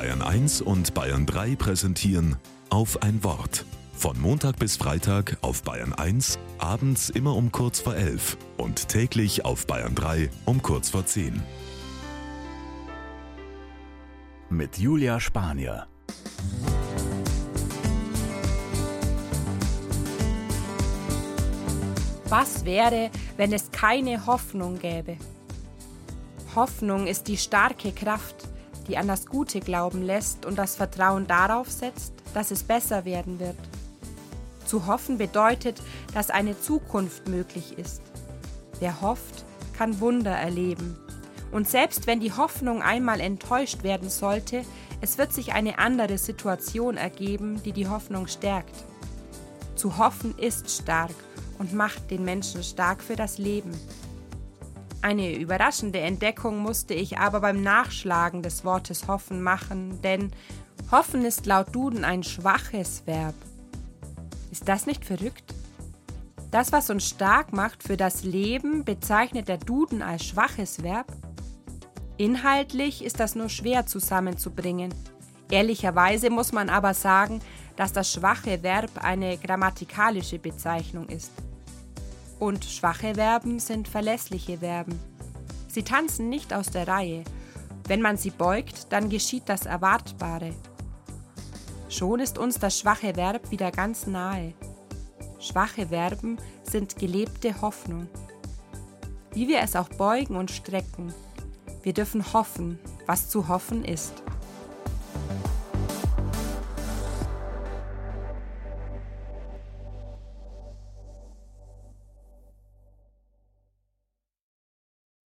Bayern 1 und Bayern 3 präsentieren auf ein Wort. Von Montag bis Freitag auf Bayern 1, abends immer um kurz vor 11 und täglich auf Bayern 3 um kurz vor 10. Mit Julia Spanier. Was wäre, wenn es keine Hoffnung gäbe? Hoffnung ist die starke Kraft, die an das Gute glauben lässt und das Vertrauen darauf setzt, dass es besser werden wird. Zu hoffen bedeutet, dass eine Zukunft möglich ist. Wer hofft, kann Wunder erleben. Und selbst wenn die Hoffnung einmal enttäuscht werden sollte, es wird sich eine andere Situation ergeben, die die Hoffnung stärkt. Zu hoffen ist stark und macht den Menschen stark für das Leben. Eine überraschende Entdeckung musste ich aber beim Nachschlagen des Wortes hoffen machen, denn hoffen ist laut Duden ein schwaches Verb. Ist das nicht verrückt? Das, was uns stark macht für das Leben, bezeichnet der Duden als schwaches Verb? Inhaltlich ist das nur schwer zusammenzubringen. Ehrlicherweise muss man aber sagen, dass das schwache Verb eine grammatikalische Bezeichnung ist. Und schwache Verben sind verlässliche Verben. Sie tanzen nicht aus der Reihe. Wenn man sie beugt, dann geschieht das Erwartbare. Schon ist uns das schwache Verb wieder ganz nahe. Schwache Verben sind gelebte Hoffnung. Wie wir es auch beugen und strecken, wir dürfen hoffen, was zu hoffen ist.